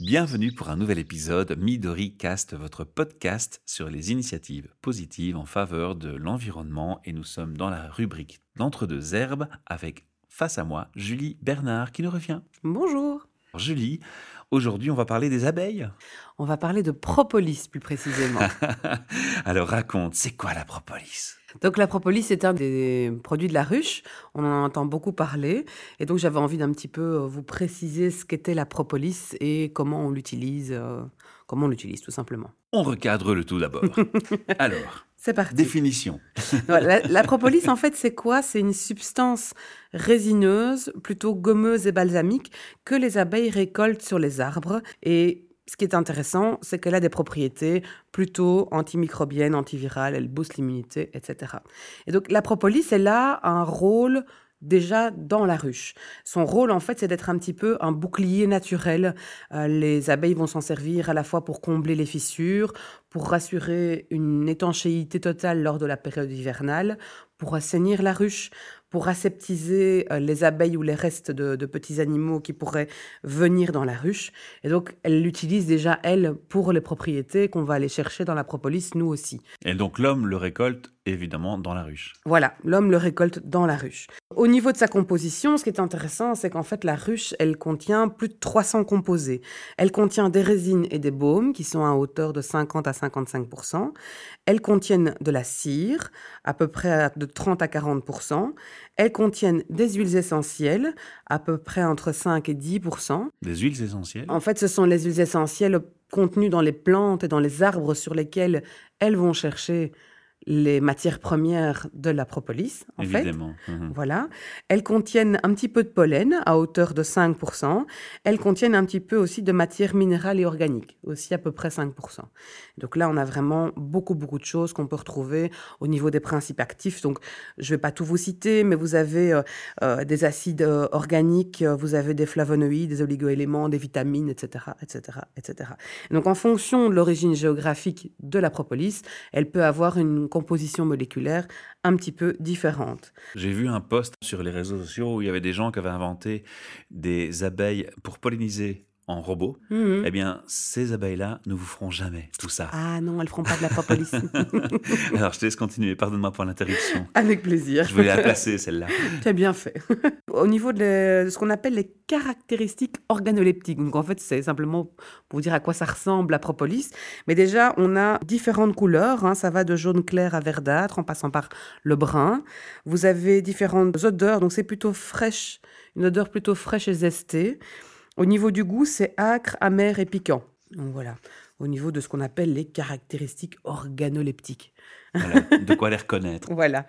Bienvenue pour un nouvel épisode Midori Cast, votre podcast sur les initiatives positives en faveur de l'environnement. Et nous sommes dans la rubrique d'entre-deux herbes avec face à moi Julie Bernard qui nous revient. Bonjour. Julie, aujourd'hui on va parler des abeilles. On va parler de propolis plus précisément. Alors raconte, c'est quoi la propolis? Donc la propolis c'est un des produits de la ruche, on en entend beaucoup parler et donc j'avais envie d'un petit peu euh, vous préciser ce qu'était la propolis et comment on l'utilise, euh, comment on l'utilise tout simplement. On recadre le tout d'abord. Alors, c'est parti. Définition. la, propolis, en fait, c'est quoi? C'est une substance résineuse, plutôt gommeuse et balsamique, que les abeilles récoltent sur les arbres. Et ce qui est intéressant, c'est qu'elle a des propriétés plutôt antimicrobiennes, antivirales, elle booste l'immunité, etc. Et donc la propolis, elle a un rôle déjà dans la ruche. Son rôle, en fait, c'est d'être un petit peu un bouclier naturel. Euh, les abeilles vont s'en servir à la fois pour combler les fissures, pour rassurer une étanchéité totale lors de la période hivernale, pour assainir la ruche, pour aseptiser euh, les abeilles ou les restes de, petits animaux qui pourraient venir dans la ruche. Et donc, elle l'utilise déjà, elle, pour les propriétés qu'on va aller chercher dans la propolis, nous aussi. Et donc, l'homme le récolte évidemment dans la ruche. Voilà, l'homme le récolte dans la ruche. Au niveau de sa composition, ce qui est intéressant, c'est qu'en fait, la ruche, elle contient plus de 300 composés. Elle contient des résines et des baumes qui sont à hauteur de 50 à 55% Elles contiennent de la cire, à peu près de 30 à 40% Elles contiennent des huiles essentielles, à peu près entre 5 et 10% Des huiles essentielles? En fait, ce sont les huiles essentielles contenues dans les plantes et dans les arbres sur lesquels elles vont chercher les matières premières de la propolis, en Évidemment. fait. Mhm. Voilà. Elles contiennent un petit peu de pollen à hauteur de 5%. Elles contiennent un petit peu aussi de matière minérale et organique, aussi à peu près 5%. Donc là, on a vraiment beaucoup, beaucoup de choses qu'on peut retrouver au niveau des principes actifs. Donc, je ne vais pas tout vous citer, mais vous avez euh, euh, des acides euh, organiques, vous avez des flavonoïdes, des oligoéléments, des vitamines, etc., etc., etc. donc, en fonction de l'origine géographique de la propolis, elle peut avoir une composition moléculaire un petit peu différente. J'ai vu un post sur les réseaux sociaux où il y avait des gens qui avaient inventé des abeilles pour polliniser en robot, mhm. eh bien, ces abeilles-là ne vous feront jamais tout ça. Ah non, elles feront pas de la propolis. Alors, je te laisse continuer. Pardonne-moi pour l'interruption. Avec plaisir. Je voulais la placer, celle-là. tu as bien fait. Au niveau de, ce qu'on appelle les caractéristiques organoleptiques, donc en fait, c'est simplement pour vous dire à quoi ça ressemble la propolis. Mais déjà, on a différentes couleurs. Hein. Ça va de jaune clair à verdâtre, en passant par le brun. Vous avez différentes odeurs, donc c'est plutôt fraîche, une odeur plutôt fraîche et zestée. Au niveau du goût, c'est acre, amer et piquant. Donc voilà, au niveau de ce qu'on appelle les caractéristiques organoleptiques. Voilà, de quoi les reconnaître. voilà.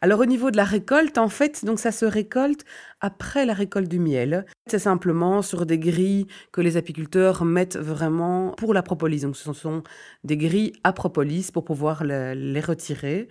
Alors au niveau de la récolte, en fait, donc ça se récolte après la récolte du miel. C'est simplement sur des grilles que les apiculteurs mettent vraiment pour la propolis. Donc ce sont des grilles à propolis pour pouvoir les retirer.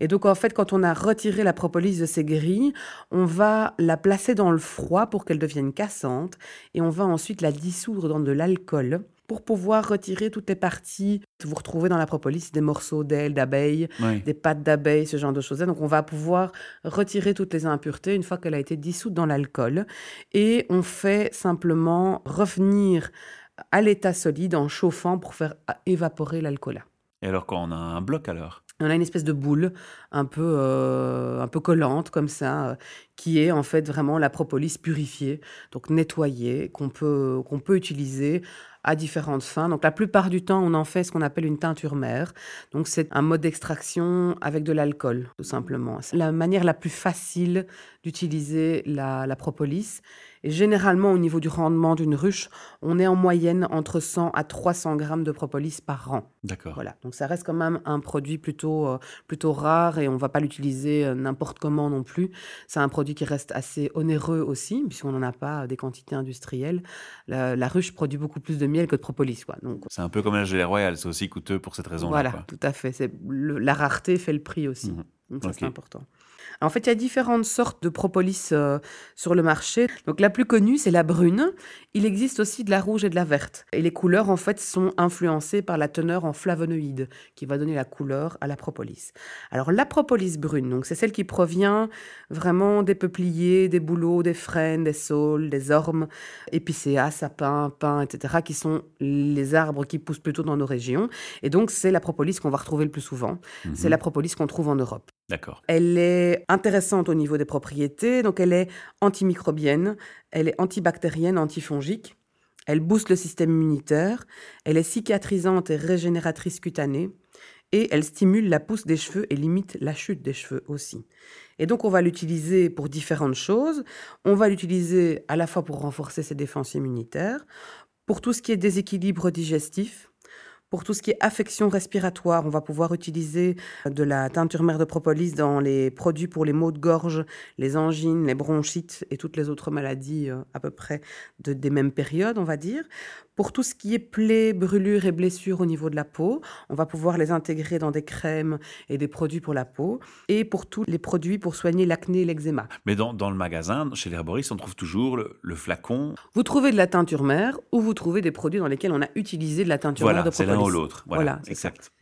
Et donc en fait, quand on a retiré la propolis de ces grilles, on va la placer dans le froid pour qu'elle devienne cassante et on va ensuite la dissoudre dans de l'alcool pour pouvoir retirer toutes les parties. Vous retrouvez dans la propolis des morceaux d'ailes d'abeilles, des pattes d'abeilles, ce genre de choses. Donc on va pouvoir retirer toutes les impuretés une fois qu'elle a été dissoute dans l'alcool. Et on fait simplement revenir à l'état solide en chauffant pour faire évaporer l'alcool. Et alors quand on a un bloc alors? On a une espèce de boule un peu, euh, un peu collante comme ça, euh, qui est en fait vraiment la propolis purifiée, donc nettoyée, qu'on peut, qu'on peut utiliser à différentes fins. Donc la plupart du temps, on en fait ce qu'on appelle une teinture mère. Donc c'est un mode d'extraction avec de l'alcool, tout simplement. C'est la manière la plus facile d'utiliser la, la propolis. Et généralement, au niveau du rendement d'une ruche, on est en moyenne entre 100 à 300 grammes de propolis par an. D'accord. Voilà. Donc ça reste quand même un produit plutôt, euh, plutôt rare et on ne va pas l'utiliser euh, n'importe comment non plus. C'est un produit qui reste assez onéreux aussi, puisqu'on n'en a pas des quantités industrielles. La, ruche produit beaucoup plus de miel que de propolis. Quoi. Donc, c'est un peu comme la gelée royale, c'est aussi coûteux pour cette raison-là. Voilà, tout à fait. C'est la rareté fait le prix aussi. Mhm. Donc ça, c'est important. En fait, il y a différentes sortes de propolis euh, sur le marché. Donc la plus connue, c'est la brune. Il existe aussi de la rouge et de la verte. Et les couleurs, en fait, sont influencées par la teneur en flavonoïdes, qui va donner la couleur à la propolis. Alors la propolis brune, donc c'est celle qui provient vraiment des peupliers, des bouleaux, des frênes, des saules, des ormes, épicéas, sapins, pins, etc., qui sont les arbres qui poussent plutôt dans nos régions. Et donc c'est la propolis qu'on va retrouver le plus souvent. C'est Mhm. la propolis qu'on trouve en Europe. Elle est intéressante au niveau des propriétés, donc elle est antimicrobienne, elle est antibactérienne, antifongique, elle booste le système immunitaire, elle est cicatrisante et régénératrice cutanée, et elle stimule la pousse des cheveux et limite la chute des cheveux aussi. Et donc on va l'utiliser pour différentes choses. On va l'utiliser à la fois pour renforcer ses défenses immunitaires, pour tout ce qui est déséquilibre digestif, pour tout ce qui est affection respiratoire, on va pouvoir utiliser de la teinture mère de propolis dans les produits pour les maux de gorge, les angines, les bronchites et toutes les autres maladies euh, à peu près de- des mêmes périodes, on va dire. Pour tout ce qui est plaies, brûlures et blessures au niveau de la peau, on va pouvoir les intégrer dans des crèmes et des produits pour la peau. Et pour tous les produits pour soigner l'acné et l'eczéma. Mais dans, dans le magasin, chez l'herboriste, on trouve toujours le, le flacon. Vous trouvez de la teinture mère ou vous trouvez des produits dans lesquels on a utilisé de la teinture mère de propolis. L'autre. Voilà, Voilà, c'est ça. exact.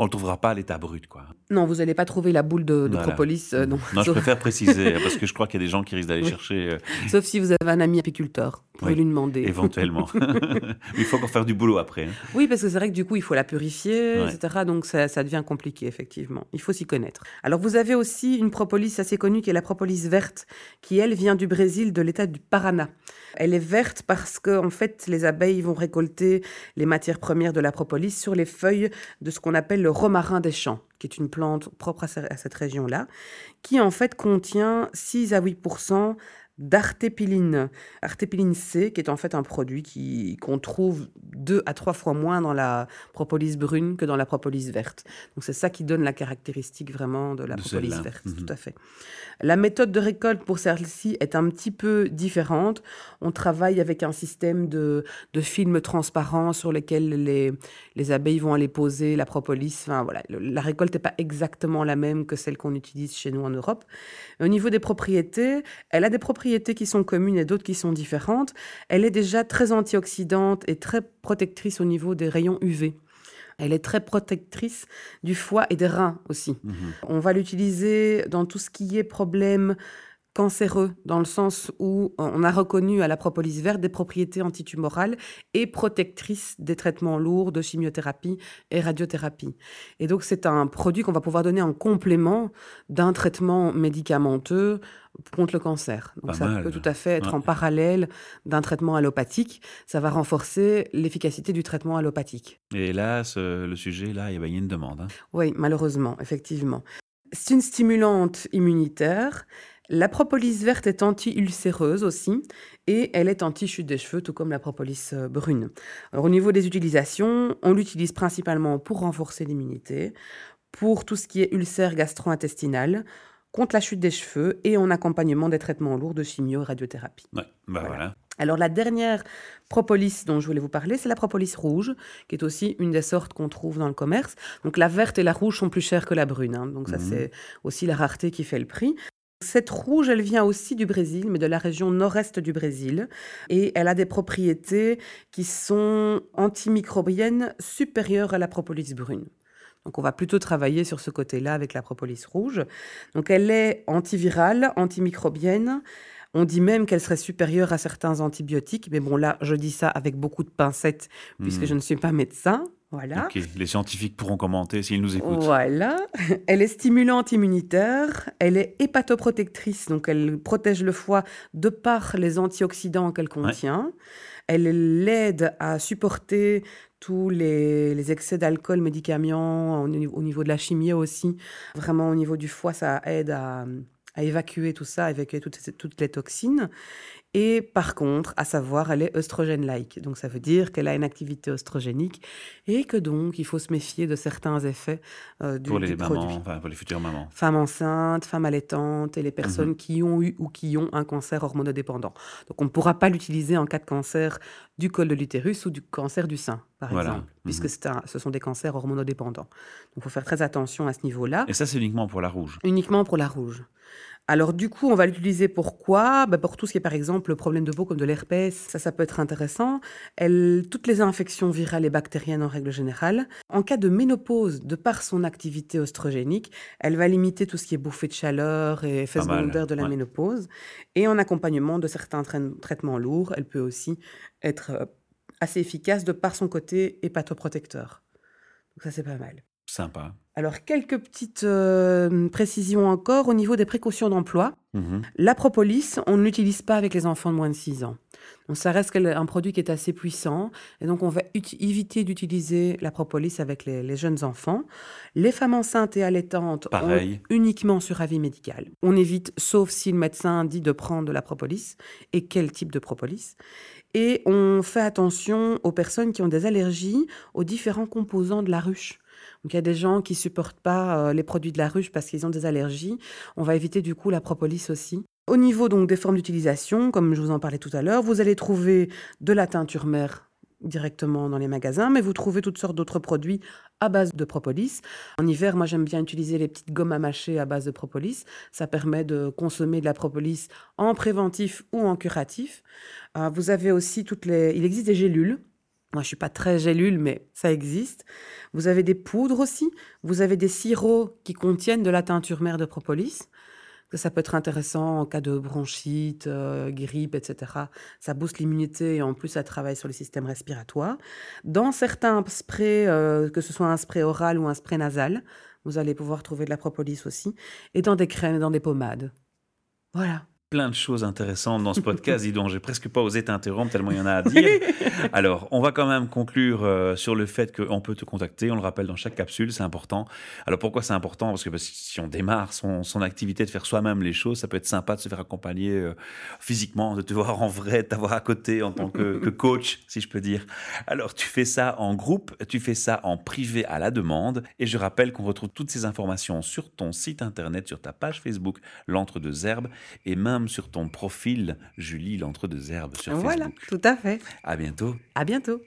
On le trouvera pas à l'état brut, quoi. Non, vous n'allez pas trouver la boule de, de Voilà. propolis. euh, non. Non, je préfère préciser, parce que je crois qu'il y a des gens qui risquent d'aller Oui. chercher euh, Sauf si vous avez un ami apiculteur, vous pouvez Oui, lui demander. éventuellement. Il faut encore faire du boulot après. hein. Oui, parce que c'est vrai que du coup, il faut la purifier, Ouais. etc. Donc ça, ça devient compliqué, effectivement. Il faut s'y connaître. Alors vous avez aussi une propolis assez connue qui est la propolis verte, qui elle vient du Brésil, de l'état du Paraná. Elle est verte parce que en fait, les abeilles vont récolter les matières premières de la propolis sur les feuilles de ce qu'on appelle le romarin des champs, qui est une plante propre à ce- à cette région-là, qui en fait contient 6 à 8% d'artépiline, artépiline C, qui est en fait un produit qu'on trouve deux à trois fois moins dans la propolis brune que dans la propolis verte. Donc c'est ça qui donne la caractéristique vraiment de la De propolis verte, Mhm. tout à fait. La méthode de récolte pour celle-ci est un petit peu différente. On travaille avec un système de, de films transparents sur lesquels les, les abeilles vont aller poser la propolis. Enfin, voilà, le- la récolte n'est pas exactement la même que celle qu'on utilise chez nous en Europe. Au niveau des propriétés, elle a des propriétés qui sont communes et d'autres qui sont différentes. Elle est déjà très antioxydante et très protectrice au niveau des rayons UV. Elle est très protectrice du foie et des reins aussi. Mhm. On va l'utiliser dans tout ce qui est problème cancéreux, dans le sens où on a reconnu à la propolis verte des propriétés antitumorales et protectrices des traitements lourds de chimiothérapie et radiothérapie. Et donc c'est un produit qu'on va pouvoir donner en complément d'un traitement médicamenteux contre le cancer. Donc Pas ça mal. peut tout à fait être Ouais. en parallèle d'un traitement allopathique. Ça va renforcer l'efficacité du traitement allopathique. Et là, ce- le sujet, là, il y a une demande. hein. Oui, malheureusement, effectivement. C'est une stimulante immunitaire. La propolis verte est anti-ulcéreuse aussi et elle est anti-chute des cheveux, tout comme la propolis euh, brune. Alors, au niveau des utilisations, on l'utilise principalement pour renforcer l'immunité, pour tout ce qui est ulcère gastro-intestinal, contre la chute des cheveux et en accompagnement des traitements lourds de chimio et radiothérapie. Ouais, bah Voilà. voilà. Alors la dernière propolis dont je voulais vous parler, c'est la propolis rouge, qui est aussi une des sortes qu'on trouve dans le commerce. Donc la verte et la rouge sont plus chères que la brune, hein. donc ça Mhm. c'est aussi la rareté qui fait le prix. Cette rouge, elle vient aussi du Brésil, mais de la région nord-est du Brésil, et elle a des propriétés qui sont antimicrobiennes supérieures à la propolis brune. Donc on va plutôt travailler sur ce côté-là avec la propolis rouge. Donc elle est antivirale, antimicrobienne. On dit même qu'elle serait supérieure à certains antibiotiques, mais bon là, je dis ça avec beaucoup de pincettes puisque Mhm. je ne suis pas médecin. Voilà. Les scientifiques pourront commenter s'ils nous écoutent. Voilà. Elle est stimulante immunitaire, elle est hépatoprotectrice, donc elle protège le foie de par les antioxydants qu'elle contient. Elle l'aide à supporter tous les, les excès d'alcool, médicaments, au niveau, au niveau de la chimie aussi. Vraiment, au niveau du foie, ça aide à, à évacuer tout ça, à évacuer toutes, toutes les toxines. Et par contre, à savoir, elle est œstrogène-like. Donc ça veut dire qu'elle a une activité œstrogénique et que donc il faut se méfier de certains effets euh, du, Pour les du mamans, produit. enfin pour les futures mamans. Femmes enceintes, femmes allaitantes et les personnes Mhm. qui ont eu ou qui ont un cancer hormonodépendant. Donc on ne pourra pas l'utiliser en cas de cancer du col de l'utérus ou du cancer du sein, par Voilà. exemple, puisque Mhm. c'est un- ce sont des cancers hormonodépendants. Donc, il faut faire très attention à ce niveau-là. Et ça, c'est uniquement pour la rouge. Uniquement pour la rouge. Alors du coup, on va l'utiliser pour quoi? Ben, Pour tout ce qui est par exemple le problème de peau comme de l'herpès, ça, ça peut être intéressant. Elle, toutes les infections virales et bactériennes en règle générale. En cas de ménopause, de par son activité oestrogénique, elle va limiter tout ce qui est bouffée de chaleur et effets secondaires de la ouais. ménopause. Et en accompagnement de certains traitements lourds, elle peut aussi être euh, assez efficace de par son côté hépatoprotecteur. Donc ça, c'est pas mal. Sympa. Alors, quelques petites euh, précisions encore au niveau des précautions d'emploi. Mhm. La propolis, on ne l'utilise pas avec les enfants de moins de 6 ans. Donc, ça reste un produit qui est assez puissant. Et donc, on va éviter d'utiliser la propolis avec les, les jeunes enfants. Les femmes enceintes et allaitantes, uniquement sur avis médical. On évite, sauf si le médecin dit de prendre de la propolis et quel type de propolis. Et on fait attention aux personnes qui ont des allergies aux différents composants de la ruche. Donc il y a des gens qui supportent pas euh, les produits de la ruche parce qu'ils ont des allergies. On va éviter du coup la propolis aussi. Au niveau donc des formes d'utilisation, comme je vous en parlais tout à l'heure, vous allez trouver de la teinture mère directement dans les magasins, mais vous trouvez toutes sortes d'autres produits à base de propolis. En hiver, moi j'aime bien utiliser les petites gommes à mâcher à base de propolis. Ça permet de consommer de la propolis en préventif ou en curatif. Euh, vous avez aussi toutes les... Il existe des gélules. Moi, je suis pas très gélule, mais ça existe. Vous avez des poudres aussi. Vous avez des sirops qui contiennent de la teinture mère de propolis. Ça peut être intéressant en cas de bronchite, euh, grippe, etc. Ça booste l'immunité et en plus, ça travaille sur le système respiratoire. Dans certains sprays, euh, que ce soit un spray oral ou un spray nasal, vous allez pouvoir trouver de la propolis aussi. Et dans des crèmes dans des pommades. Voilà. Plein de choses intéressantes dans ce podcast, dis donc, j'ai presque pas osé t'interrompre tellement il y en a à dire. Alors, on va quand même conclure euh, sur le fait qu'on peut te contacter, on le rappelle dans chaque capsule, c'est important. Alors pourquoi c'est important? Parce que bah, si on démarre son, son activité de faire soi-même les choses, ça peut être sympa de se faire accompagner euh, physiquement, de te voir en vrai, de t'avoir à côté en tant que, que coach, si je peux dire. Alors tu fais ça en groupe, tu fais ça en privé à la demande, et je rappelle qu'on retrouve toutes ces informations sur ton site internet, sur ta page Facebook, l'entre-deux herbes, et même sur ton profil, Julie, l'entre-deux herbes sur Voilà, Facebook. tout à fait. À bientôt. À bientôt.